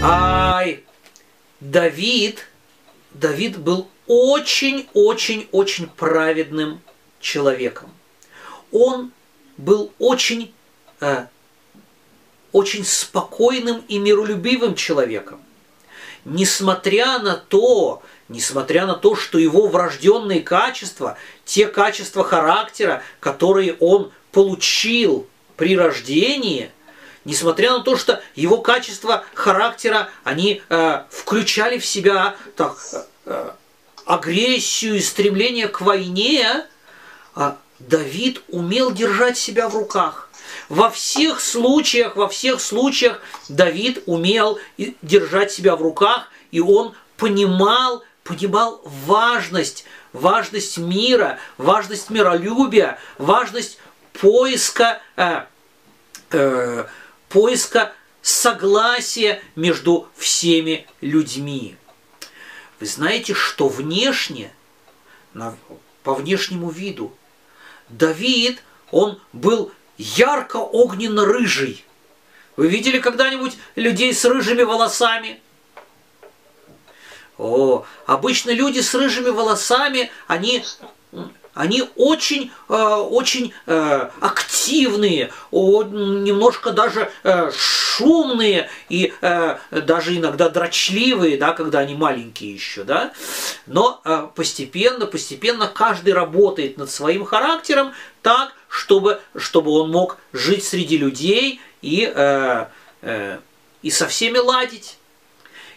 Ай, Давид, Давид был очень-очень-очень праведным человеком. Он был очень, э, очень спокойным и миролюбивым человеком. Несмотря на то, несмотря на то, что его врожденные качества, те качества характера, которые он получил при рождении – несмотря на то, что его качества характера, они э, включали в себя так, э, агрессию и стремление к войне, э, Давид умел держать себя в руках. Во всех случаях, во всех случаях Давид умел держать себя в руках, и он понимал, понимал важность, важность мира, важность миролюбия, важность поиска э, э, поиска согласия между всеми людьми. Вы знаете, что внешне, по внешнему виду, Давид, он был ярко-огненно-рыжий. Вы видели когда-нибудь людей с рыжими волосами? О, обычно люди с рыжими волосами, они они очень, э, очень э, активные, немножко даже э, шумные и даже иногда дрочливые, да, когда они маленькие еще, да. Но постепенно, постепенно каждый работает над своим характером так, чтобы, чтобы он мог жить среди людей и, и со всеми ладить.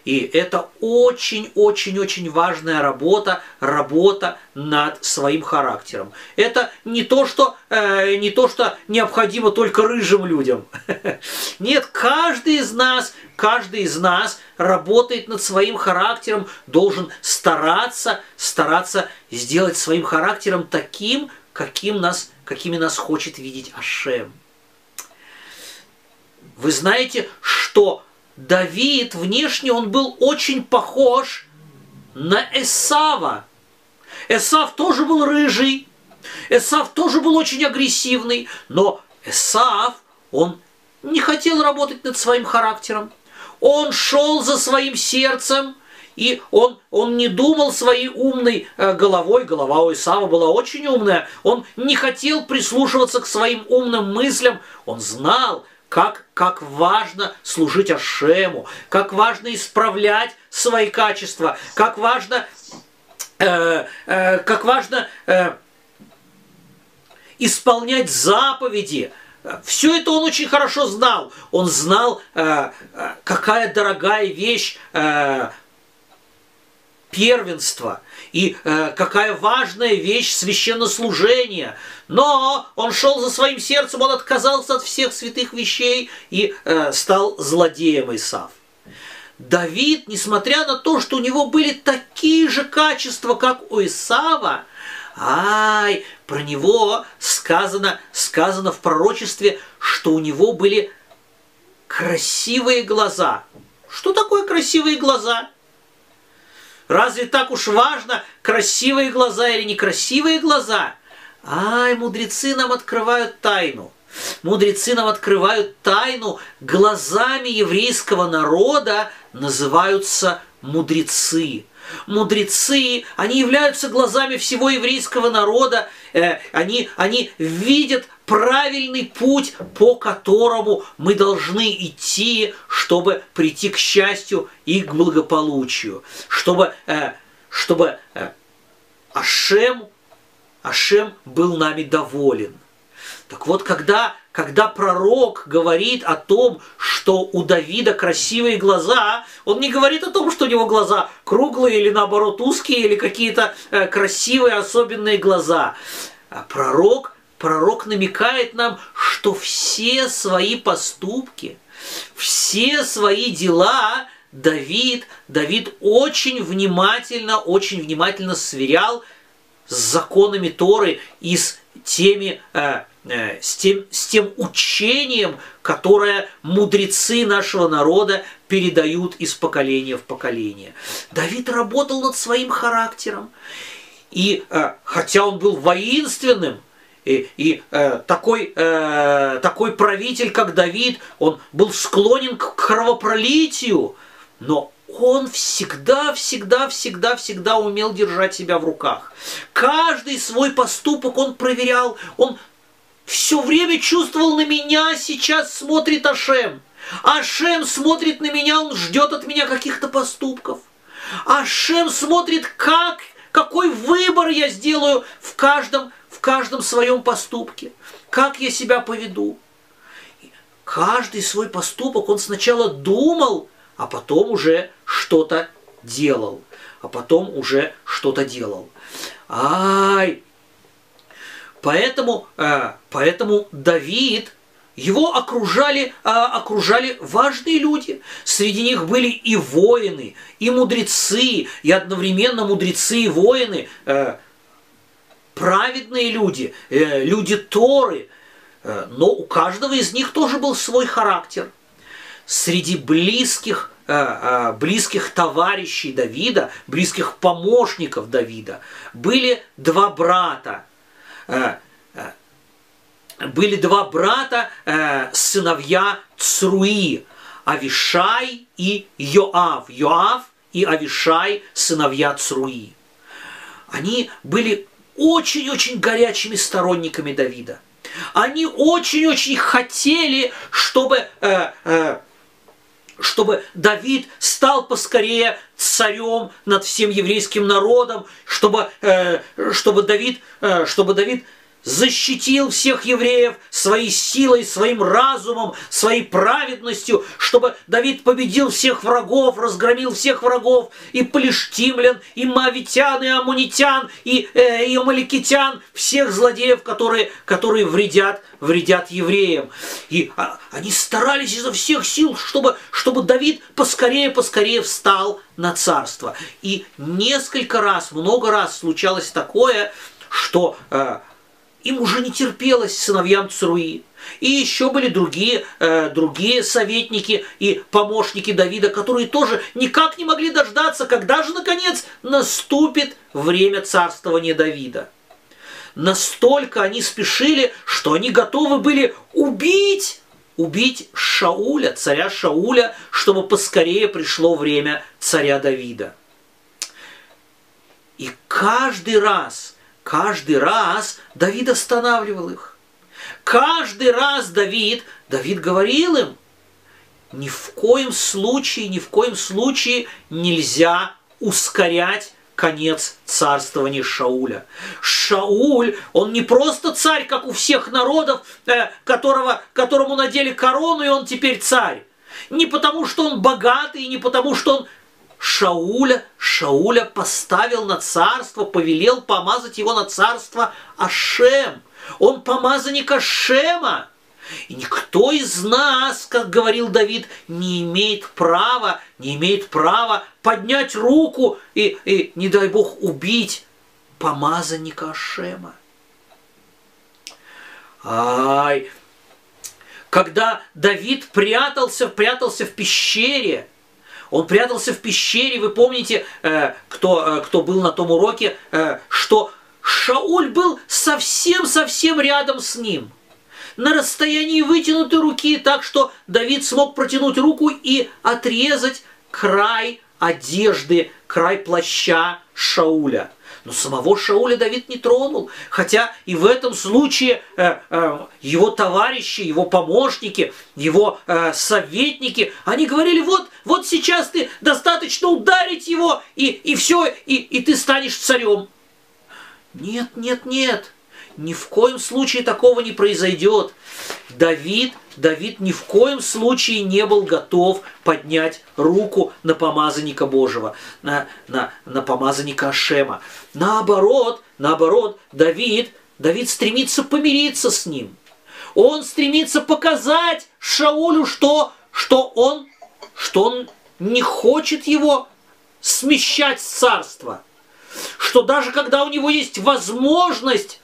И это очень-очень-очень важная работа, работа над своим характером. Это не то, что, э, не то, что необходимо только рыжим людям. Нет, каждый из нас, каждый из нас работает над своим характером, должен стараться, стараться сделать своим характером таким, каким нас, какими нас хочет видеть Ашем. Вы знаете, что Давид внешне он был очень похож на Эсава. Эсав тоже был рыжий, Эсав тоже был очень агрессивный, но Эсав, он не хотел работать над своим характером. Он шел за своим сердцем, и он, он не думал своей умной э, головой, голова у Исава была очень умная, он не хотел прислушиваться к своим умным мыслям, он знал, как, как важно служить Ашему, как важно исправлять свои качества, как важно, э, э, как важно э, исполнять заповеди. Все это он очень хорошо знал. Он знал, э, э какая дорогая вещь э, первенство и э, какая важная вещь священнослужения. Но он шел за своим сердцем, он отказался от всех святых вещей и э, стал злодеем Исав. Давид, несмотря на то, что у него были такие же качества, как у Исава, ай, про него сказано, сказано в пророчестве, что у него были красивые глаза. Что такое красивые глаза? Разве так уж важно, красивые глаза или некрасивые глаза? Ай, мудрецы нам открывают тайну. Мудрецы нам открывают тайну. Глазами еврейского народа называются мудрецы. Мудрецы, они являются глазами всего еврейского народа. Э, они, они видят правильный путь, по которому мы должны идти, чтобы прийти к счастью и к благополучию, чтобы, э, чтобы э, Ашем, Ашем был нами доволен. Так вот, когда, когда пророк говорит о том, что у Давида красивые глаза, он не говорит о том, что у него глаза круглые или наоборот узкие, или какие-то э, красивые особенные глаза. А пророк пророк намекает нам, что все свои поступки, все свои дела Давид, Давид очень внимательно, очень внимательно сверял с законами Торы и с теми, э, с, тем, с тем учением, которое мудрецы нашего народа передают из поколения в поколение. Давид работал над своим характером. И э, хотя он был воинственным, и, и э, такой, э, такой правитель, как Давид, он был склонен к кровопролитию. но он всегда, всегда, всегда, всегда умел держать себя в руках. Каждый свой поступок он проверял, он все время чувствовал на меня, сейчас смотрит Ашем. Ашем смотрит на меня, он ждет от меня каких-то поступков. Ашем смотрит, как, какой выбор я сделаю в каждом, в каждом своем поступке, как я себя поведу. Каждый свой поступок он сначала думал, а потом уже что-то делал. А потом уже что-то делал. Ай! Поэтому, э, поэтому Давид, его окружали, э, окружали важные люди. Среди них были и воины, и мудрецы, и одновременно мудрецы и воины, э, праведные люди, люди Торы. Но у каждого из них тоже был свой характер. Среди близких близких товарищей Давида, близких помощников Давида, были два брата. Э, были два брата, сыновья Цруи, Авишай и Йоав. Йоав и Авишай, сыновья Цруи. Они были очень-очень горячими сторонниками Давида. Они очень-очень хотели, чтобы э, э, чтобы Давид стал поскорее царем над всем еврейским народом, чтобы, э, чтобы, Давид, э, чтобы Давид защитил всех евреев своей силой, своим разумом, своей праведностью, чтобы Давид победил всех врагов, разгромил всех врагов, и палештимлян, и мавитян, и амунитян, и, э, и амаликитян, всех злодеев, которые, которые вредят, вредят евреям. И а, они старались изо всех сил, чтобы, чтобы Давид поскорее-поскорее встал на царство. И несколько раз, много раз случалось такое, что э, им уже не терпелось сыновьям Цруи. И еще были другие, э, другие советники и помощники Давида, которые тоже никак не могли дождаться, когда же, наконец, наступит время царствования Давида. Настолько они спешили, что они готовы были убить, убить Шауля, царя Шауля, чтобы поскорее пришло время царя Давида. И каждый раз – Каждый раз Давид останавливал их. Каждый раз Давид, Давид говорил им, ни в коем случае, ни в коем случае нельзя ускорять конец царствования Шауля. Шауль, он не просто царь, как у всех народов, э, которого, которому надели корону, и он теперь царь. Не потому, что он богатый, не потому, что он Шауля, Шауля поставил на царство, повелел помазать его на царство Ашем. Он помазанник Ашема. И никто из нас, как говорил Давид, не имеет права, не имеет права поднять руку и, и не дай Бог, убить помазанника Ашема. Ай, когда Давид прятался, прятался в пещере, он прятался в пещере, вы помните, э, кто, э, кто был на том уроке, э, что Шауль был совсем-совсем рядом с ним. На расстоянии вытянутой руки, так что Давид смог протянуть руку и отрезать край одежды, край плаща Шауля. Но самого Шауля Давид не тронул, хотя и в этом случае э, э, его товарищи, его помощники, его э, советники, они говорили, вот, вот сейчас ты достаточно ударить его, и, и все, и, и ты станешь царем. Нет, нет, нет, ни в коем случае такого не произойдет. Давид Давид ни в коем случае не был готов поднять руку на помазанника Божьего, на, на, на помазанника Ашема. Наоборот, наоборот, Давид, Давид стремится помириться с ним. Он стремится показать Шаулю, что, что, он, что он не хочет его смещать с царства. Что даже когда у него есть возможность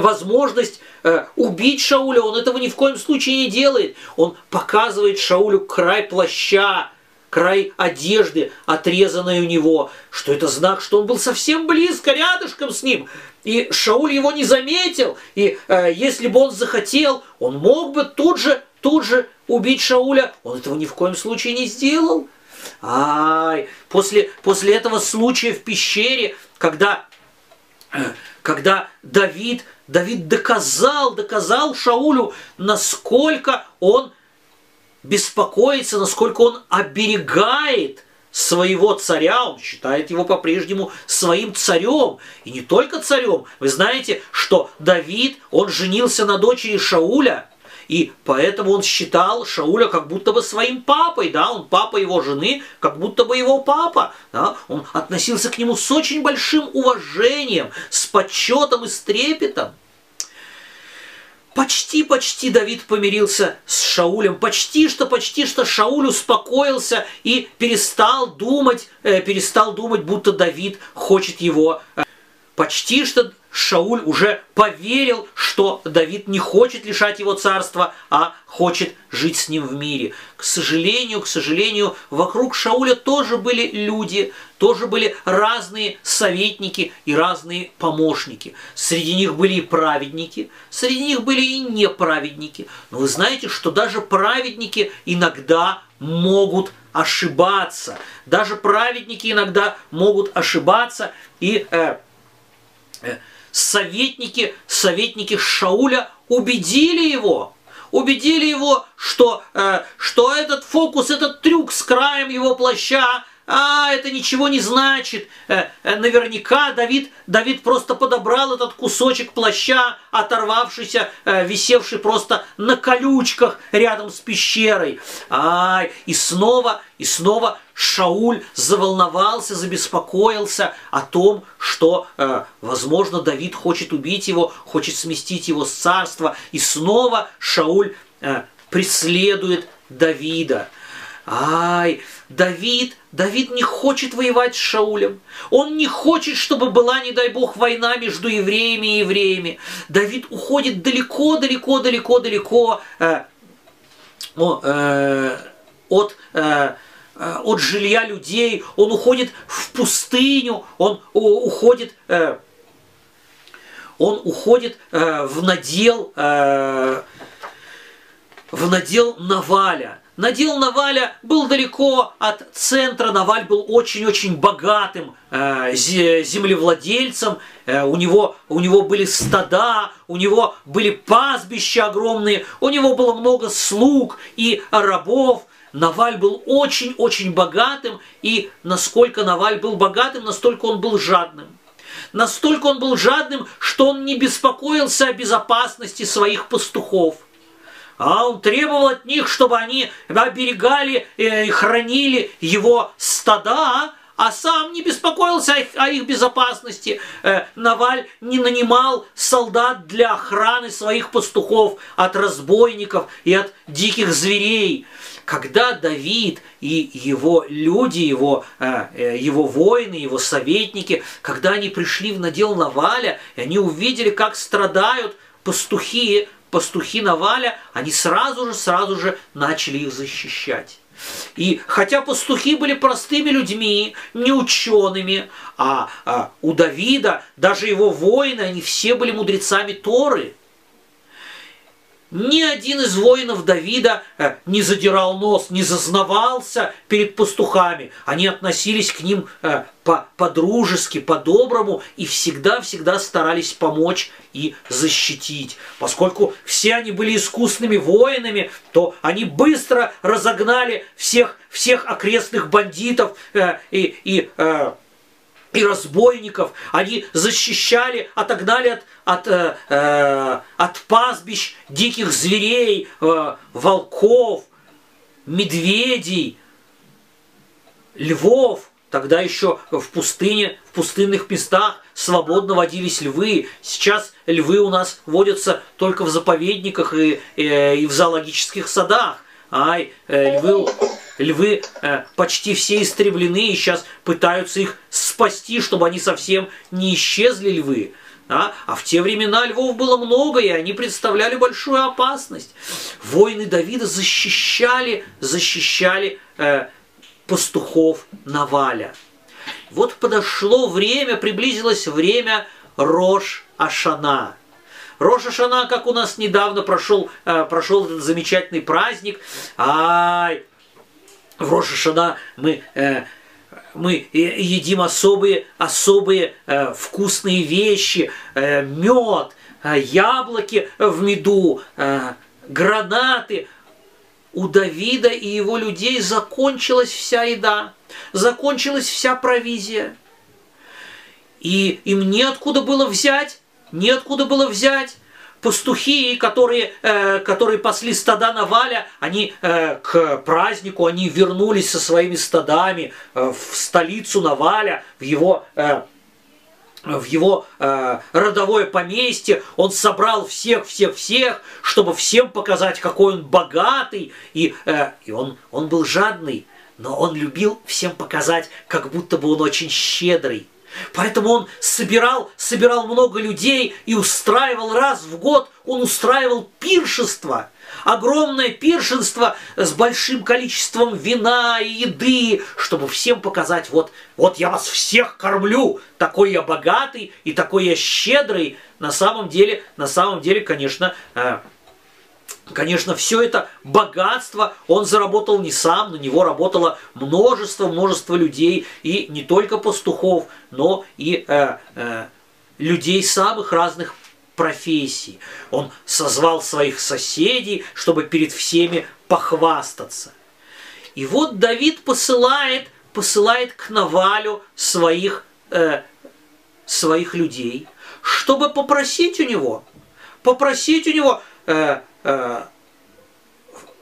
возможность э, убить Шауля, он этого ни в коем случае не делает. Он показывает Шаулю край плаща, край одежды, отрезанной у него, что это знак, что он был совсем близко, рядышком с ним. И Шауль его не заметил, и э, если бы он захотел, он мог бы тут же, тут же убить Шауля. Он этого ни в коем случае не сделал. Ай, после, после этого случая в пещере, когда, когда Давид, Давид доказал, доказал Шаулю, насколько он беспокоится, насколько он оберегает своего царя, он считает его по-прежнему своим царем. И не только царем. Вы знаете, что Давид, он женился на дочери Шауля, и поэтому он считал Шауля как будто бы своим папой, да, он папа его жены, как будто бы его папа, да, он относился к нему с очень большим уважением, с почетом и с трепетом. Почти-почти Давид помирился с Шаулем, почти что, почти что Шауль успокоился и перестал думать, э, перестал думать, будто Давид хочет его. Э, почти что Шауль уже поверил, что Давид не хочет лишать его царства, а хочет жить с ним в мире. К сожалению, к сожалению, вокруг Шауля тоже были люди, тоже были разные советники и разные помощники. Среди них были и праведники, среди них были и неправедники. Но вы знаете, что даже праведники иногда могут ошибаться. Даже праведники иногда могут ошибаться и э, э, советники, советники Шауля убедили его, убедили его, что, э, что этот фокус, этот трюк с краем его плаща а, это ничего не значит. Э, э, наверняка Давид, Давид просто подобрал этот кусочек плаща, оторвавшийся, э, висевший просто на колючках рядом с пещерой. А, и снова, и снова Шауль заволновался, забеспокоился о том, что, возможно, Давид хочет убить его, хочет сместить его с царства. И снова Шауль преследует Давида. Ай, Давид, Давид не хочет воевать с Шаулем. Он не хочет, чтобы была, не дай бог, война между евреями и евреями. Давид уходит далеко, далеко, далеко, далеко э, э, от, э, э, от жилья людей. Он уходит в пустыню, он уходит... Э, он уходит э, в надел, э, в надел Наваля. Надел Наваля был далеко от центра, Наваль был очень-очень богатым э, землевладельцем, э, у, него, у него были стада, у него были пастбища огромные, у него было много слуг и рабов. Наваль был очень-очень богатым, и насколько Наваль был богатым, настолько он был жадным. Настолько он был жадным, что он не беспокоился о безопасности своих пастухов – а он требовал от них, чтобы они оберегали и хранили его стада, а сам не беспокоился о их, безопасности. Э, Наваль не нанимал солдат для охраны своих пастухов от разбойников и от диких зверей. Когда Давид и его люди, его, э, э, его воины, его советники, когда они пришли в надел Наваля, и они увидели, как страдают пастухи пастухи Наваля, они сразу же, сразу же начали их защищать. И хотя пастухи были простыми людьми, не учеными, а, а у Давида, даже его воины, они все были мудрецами Торы – ни один из воинов Давида э, не задирал нос, не зазнавался перед пастухами. Они относились к ним э, по-дружески, по-доброму и всегда-всегда старались помочь и защитить. Поскольку все они были искусными воинами, то они быстро разогнали всех, всех окрестных бандитов э, и, и и разбойников, они защищали, отогнали от, от, э, э, от пастбищ диких зверей, э, волков, медведей, львов. Тогда еще в пустыне, в пустынных местах свободно водились львы. Сейчас львы у нас водятся только в заповедниках и, и, э, и в зоологических садах. Ай, э, львы, львы э, почти все истреблены, и сейчас пытаются их спасти, чтобы они совсем не исчезли львы. А, а в те времена львов было много, и они представляли большую опасность. Воины Давида защищали, защищали э, пастухов Наваля. Вот подошло время, приблизилось время Рош Ашана. Роша Шана, как у нас недавно прошел, э, прошел этот замечательный праздник. Ай, в Рошашана мы, э, мы едим особые, особые э, вкусные вещи, э, мед, э, яблоки в меду, э, гранаты. У Давида и его людей закончилась вся еда, закончилась вся провизия. И им неоткуда было взять, неоткуда было взять пастухи, которые, э, которые пасли стада Наваля, они э, к празднику, они вернулись со своими стадами э, в столицу Наваля, в его в его э, родовое поместье, он собрал всех, всех, всех, чтобы всем показать, какой он богатый, и, э, и он, он был жадный, но он любил всем показать, как будто бы он очень щедрый. Поэтому он собирал, собирал много людей и устраивал раз в год, он устраивал пиршество, огромное пиршество с большим количеством вина и еды, чтобы всем показать, вот, вот я вас всех кормлю, такой я богатый и такой я щедрый. На самом деле, на самом деле, конечно, э, Конечно, все это богатство он заработал не сам, на него работало множество, множество людей, и не только пастухов, но и э, э, людей самых разных профессий. Он созвал своих соседей, чтобы перед всеми похвастаться. И вот Давид посылает, посылает к Навалю своих, э, своих людей, чтобы попросить у него, попросить у него Э,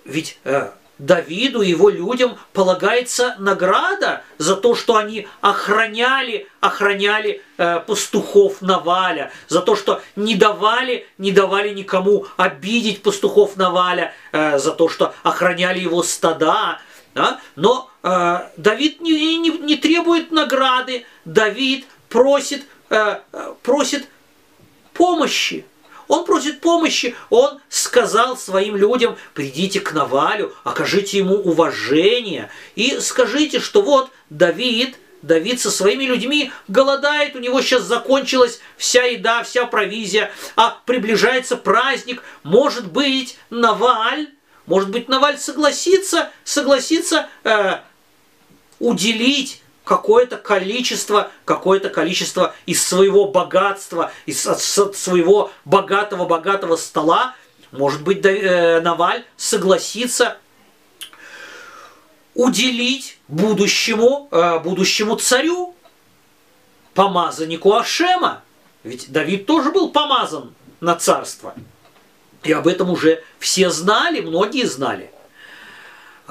ведь э, Давиду его людям полагается награда за то, что они охраняли, охраняли э, пастухов Наваля, за то, что не давали, не давали никому обидеть пастухов Наваля, э, за то, что охраняли его стада. Да? Но э, Давид не, не, не требует награды, Давид просит, э, просит помощи. Он просит помощи, он сказал своим людям, придите к Навалю, окажите ему уважение и скажите, что вот Давид, Давид со своими людьми голодает, у него сейчас закончилась вся еда, вся провизия, а приближается праздник, может быть, Наваль, может быть, Наваль согласится, согласится э, уделить какое-то количество, какое-то количество из своего богатства, из своего богатого-богатого стола, может быть, э, Наваль согласится уделить будущему, э, будущему царю, помазаннику Ашема. Ведь Давид тоже был помазан на царство. И об этом уже все знали, многие знали.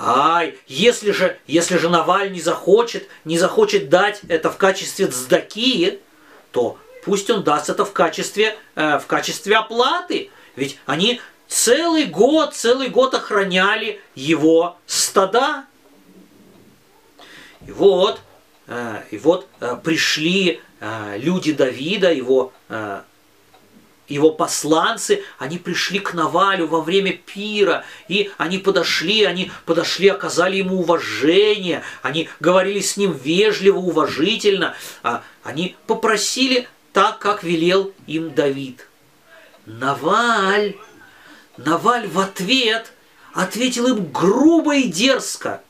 Ай, если же, если же Наваль не захочет, не захочет дать это в качестве цдаки, то пусть он даст это в качестве, э, в качестве оплаты. Ведь они целый год, целый год охраняли его стада. И вот, э, и вот э, пришли э, люди Давида, его э, его посланцы, они пришли к Навалю во время пира, и они подошли, они подошли, оказали ему уважение, они говорили с ним вежливо, уважительно, а они попросили так, как велел им Давид. Наваль, Наваль в ответ ответил им грубо и дерзко.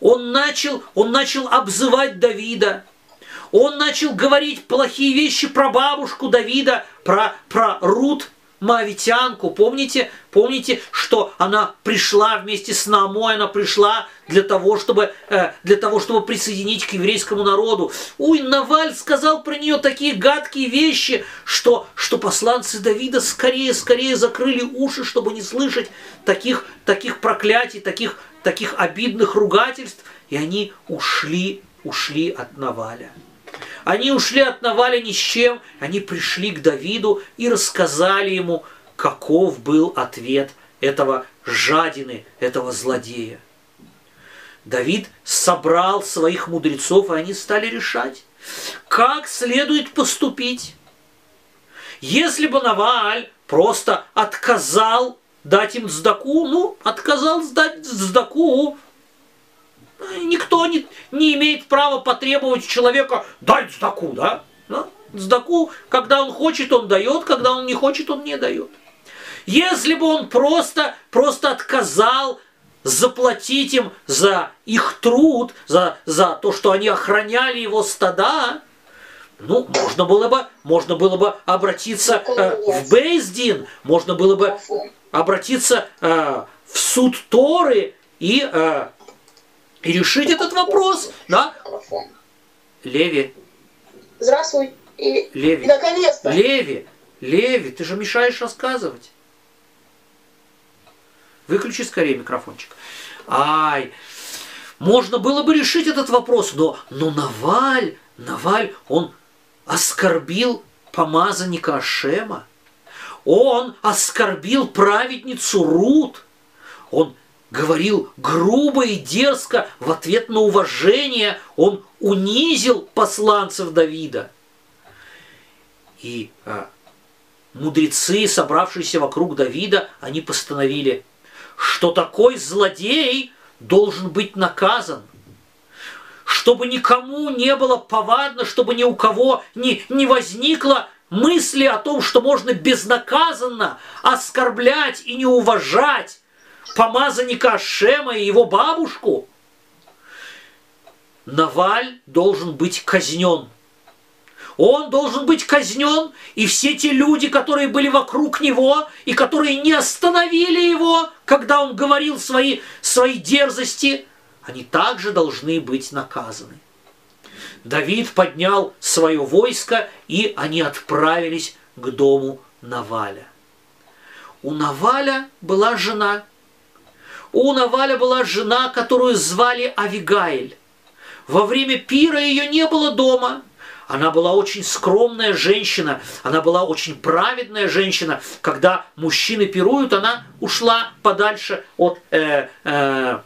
Он начал, он начал обзывать Давида, он начал говорить плохие вещи про бабушку Давида, про, про Рут, Моавитянку. Помните, помните, что она пришла вместе с Наамой, она пришла для того, чтобы, э, для того, чтобы присоединить к еврейскому народу. Уй, Наваль сказал про нее такие гадкие вещи, что, что посланцы Давида скорее, скорее закрыли уши, чтобы не слышать таких, таких проклятий, таких, таких обидных ругательств, и они ушли, ушли от Наваля. Они ушли от Наваля ни с чем, они пришли к Давиду и рассказали ему, каков был ответ этого жадины, этого злодея. Давид собрал своих мудрецов, и они стали решать, как следует поступить. Если бы Наваль просто отказал дать им сдаку, ну, отказал сдать сдаку, никто не, не имеет права потребовать человека дать сдаку, да? да? Сдаку, когда он хочет, он дает, когда он не хочет, он не дает. Если бы он просто, просто отказал заплатить им за их труд, за, за то, что они охраняли его стада, ну, можно было бы, можно было бы обратиться э, в Бейздин, можно было бы обратиться э, в суд Торы и, э, и решить этот вопрос, да? Леви. Здравствуй. И Леви. Наконец-то. Леви, Леви, ты же мешаешь рассказывать. Выключи скорее микрофончик. Ай, можно было бы решить этот вопрос, но, но Наваль, Наваль, он оскорбил помазанника Ашема. Он оскорбил праведницу Рут. Он говорил грубо и дерзко в ответ на уважение. Он унизил посланцев Давида. И а, мудрецы, собравшиеся вокруг Давида, они постановили, что такой злодей должен быть наказан чтобы никому не было повадно, чтобы ни у кого не, не возникло мысли о том, что можно безнаказанно оскорблять и не уважать помазанника Шема и его бабушку, Наваль должен быть казнен. Он должен быть казнен, и все те люди, которые были вокруг него, и которые не остановили его, когда он говорил свои, свои дерзости, они также должны быть наказаны. Давид поднял свое войско, и они отправились к дому Наваля. У Наваля была жена. У Наваля была жена, которую звали Авигаиль. Во время пира ее не было дома. Она была очень скромная женщина, она была очень праведная женщина. Когда мужчины пируют, она ушла подальше от э, э,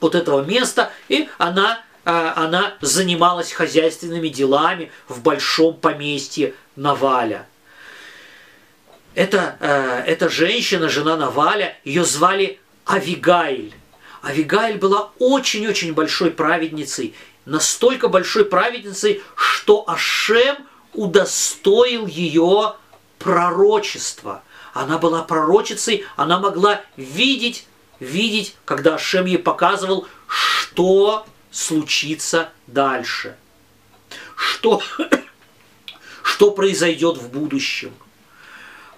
вот этого места, и она, а, она занималась хозяйственными делами в большом поместье Наваля. Эта, э, эта женщина, жена Наваля, ее звали Авигайль. Авигайль была очень-очень большой праведницей, настолько большой праведницей, что Ашем удостоил ее пророчества. Она была пророчицей, она могла видеть видеть, когда Ашем ей показывал, что случится дальше. Что, что произойдет в будущем.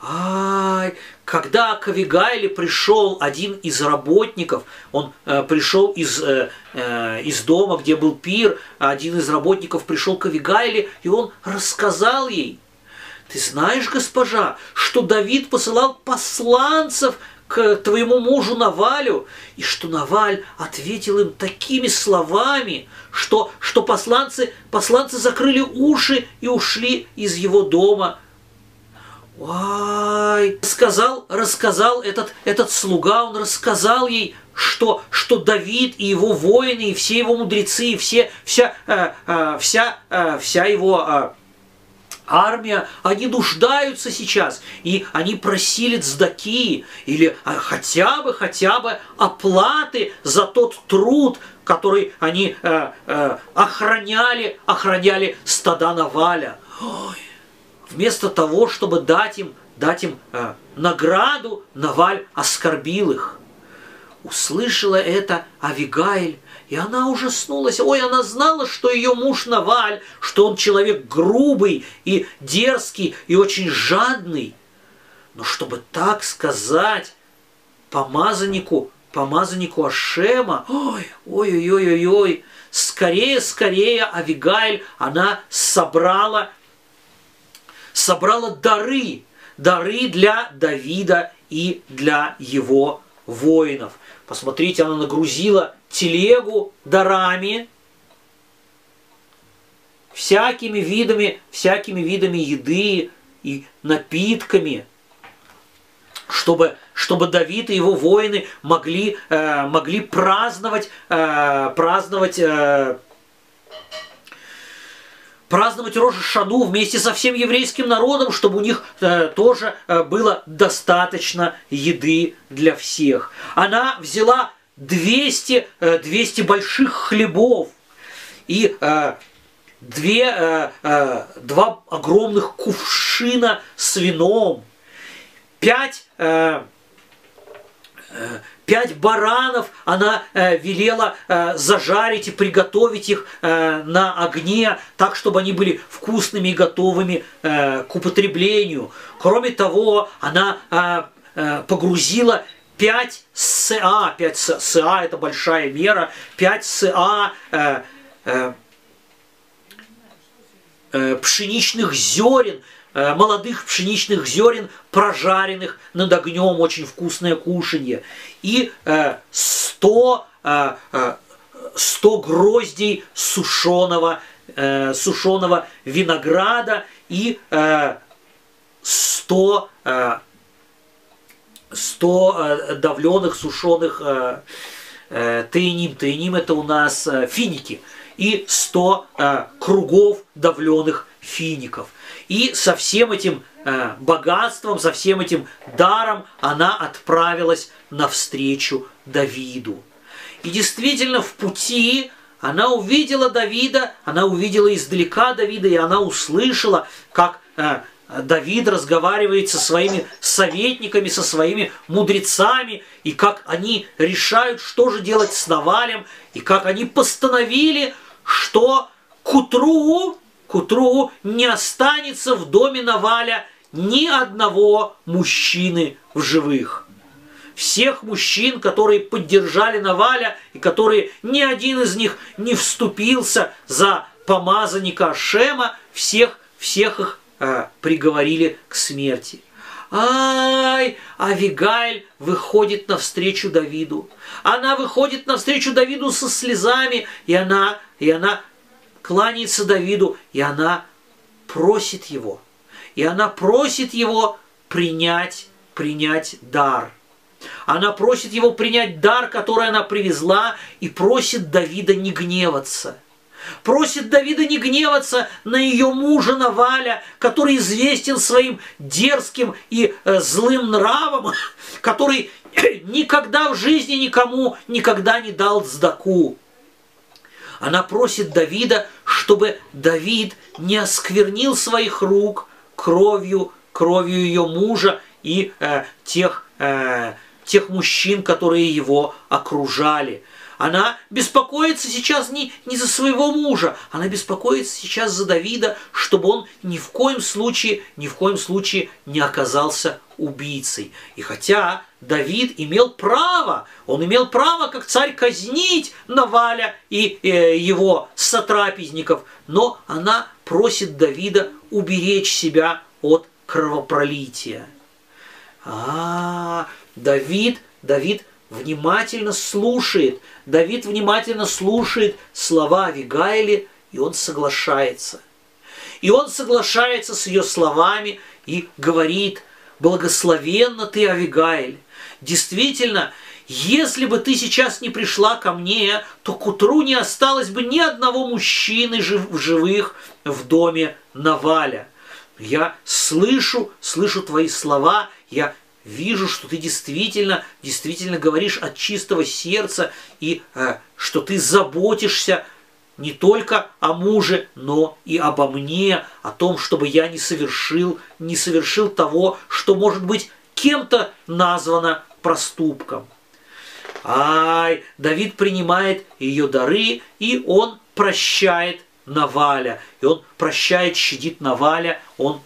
Ай, когда к Авигайле пришел один из работников, он э, пришел из, э, э, из дома, где был пир, один из работников пришел к Авигайле, и он рассказал ей, ты знаешь, госпожа, что Давид посылал посланцев к твоему мужу Навалю, и что Наваль ответил им такими словами, что, что посланцы, посланцы закрыли уши и ушли из его дома. Ой, сказал, рассказал этот, этот слуга, он рассказал ей, что, что Давид и его воины, и все его мудрецы, и все, вся, э, э, вся, э, вся его... Э, армия, они нуждаются сейчас, и они просили цдаки или а, хотя бы, хотя бы оплаты за тот труд, который они э, э, охраняли, охраняли стада Наваля. Ой, вместо того, чтобы дать им, дать им э, награду, Наваль оскорбил их. Услышала это Авигаиль, и она ужаснулась. Ой, она знала, что ее муж Наваль, что он человек грубый и дерзкий и очень жадный. Но чтобы так сказать помазаннику, помазаннику Ашема, ой, ой, ой, ой, ой, скорее, скорее Авигайль, она собрала, собрала дары, дары для Давида и для его воинов. Посмотрите, она нагрузила телегу дарами, всякими видами, всякими видами еды и напитками, чтобы, чтобы Давид и его воины могли, э, могли праздновать, э, праздновать э, праздновать Рожа Шану вместе со всем еврейским народом, чтобы у них э, тоже э, было достаточно еды для всех. Она взяла 200, 200 э, больших хлебов и э, две, э, э, два огромных кувшина с вином, пять, э, э пять баранов она э, велела э, зажарить и приготовить их э, на огне, так, чтобы они были вкусными и готовыми э, к употреблению. Кроме того, она э, э, погрузила 5 СА, 5 СА это большая мера, 5 СА э, э, э, пшеничных зерен, молодых пшеничных зерен, прожаренных над огнем, очень вкусное кушанье, и э, 100, э, 100 э, гроздей сушеного, э, сушеного винограда и э, 100 э, 100 э, давленых, сушеных э, э, тайним. Тайним это у нас финики. И 100 кругов давленых фиников. И со всем этим богатством, со всем этим даром она отправилась навстречу Давиду. И действительно в пути она увидела Давида, она увидела издалека Давида, и она услышала, как Давид разговаривает со своими советниками, со своими мудрецами, и как они решают, что же делать с Навалем, и как они постановили, что к утру, к утру не останется в доме Наваля ни одного мужчины в живых. Всех мужчин, которые поддержали Наваля, и которые ни один из них не вступился за помазанника Шема, всех, всех их а, приговорили к смерти. Ай, Авигайль выходит навстречу Давиду. Она выходит навстречу Давиду со слезами, и она, и она кланяется Давиду, и она просит его. И она просит его принять, принять дар. Она просит его принять дар, который она привезла, и просит Давида не гневаться – Просит Давида не гневаться на ее мужа Наваля, который известен своим дерзким и э, злым нравом, который никогда в жизни никому никогда не дал сдаку. Она просит Давида, чтобы Давид не осквернил своих рук кровью, кровью ее мужа и э, тех, э, тех мужчин, которые его окружали. Она беспокоится сейчас не, не за своего мужа, она беспокоится сейчас за Давида, чтобы он ни в коем случае, ни в коем случае не оказался убийцей. И хотя Давид имел право, он имел право как царь казнить Наваля и э, его сотрапезников, но она просит Давида уберечь себя от кровопролития. А, Давид, Давид внимательно слушает, Давид внимательно слушает слова Авигайли, и он соглашается. И он соглашается с ее словами и говорит, благословенна ты, Авигайль. Действительно, если бы ты сейчас не пришла ко мне, то к утру не осталось бы ни одного мужчины жив, живых в доме Наваля. Я слышу, слышу твои слова, я вижу, что ты действительно, действительно говоришь от чистого сердца и э, что ты заботишься не только о муже, но и обо мне, о том, чтобы я не совершил, не совершил того, что может быть кем-то названо проступком. Ай, Давид принимает ее дары, и он прощает Наваля. И он прощает, щадит Наваля, он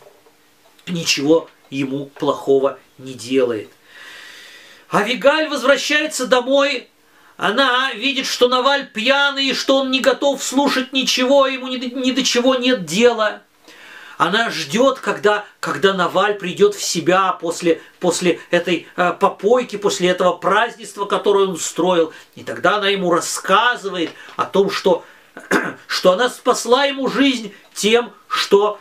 ничего ему плохого не делает. Авигаль возвращается домой, она видит, что Наваль пьяный, и что он не готов слушать ничего, ему ни, ни до чего нет дела. Она ждет, когда, когда Наваль придет в себя после, после этой э, попойки, после этого празднества, которое он устроил. И тогда она ему рассказывает о том, что, что она спасла ему жизнь тем, что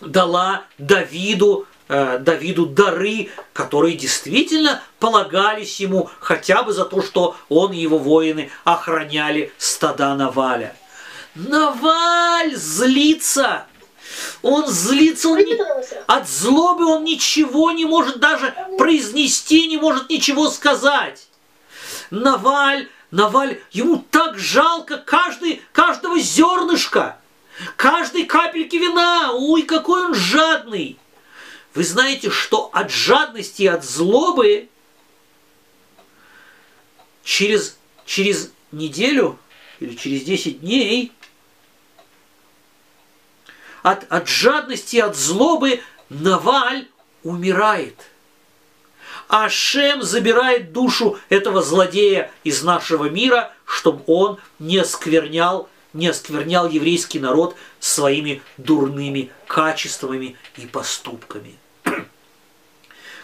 дала Давиду Э, Давиду дары, которые действительно полагались ему хотя бы за то, что он и его воины охраняли стада Наваля. Наваль злится! Он злится, он не... от злобы он ничего не может даже произнести, не может ничего сказать. Наваль, Наваль, ему так жалко каждый, каждого зернышка, каждой капельки вина. Ой, какой он жадный! Вы знаете, что от жадности и от злобы через, через неделю или через 10 дней от, от жадности, от злобы Наваль умирает. А Шем забирает душу этого злодея из нашего мира, чтобы он не осквернял, не осквернял еврейский народ своими дурными качествами и поступками.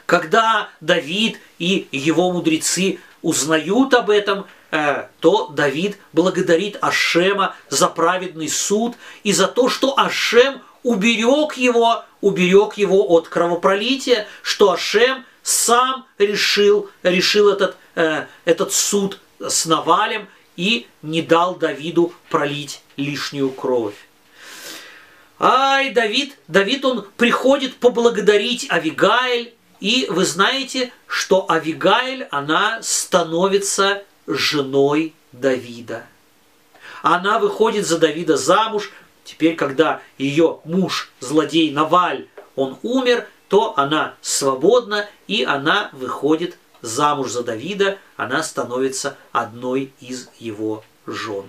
Когда Давид и его мудрецы узнают об этом, э, то Давид благодарит Ашема за праведный суд и за то, что Ашем уберег его, уберег его от кровопролития, что Ашем сам решил, решил этот, э, этот суд с Навалем и не дал Давиду пролить лишнюю кровь. Ай, Давид, Давид, он приходит поблагодарить Авигаэль, и вы знаете, что Авигаэль, она становится женой Давида. Она выходит за Давида замуж. Теперь, когда ее муж, злодей Наваль, он умер, то она свободна, и она выходит замуж за Давида, она становится одной из его жен.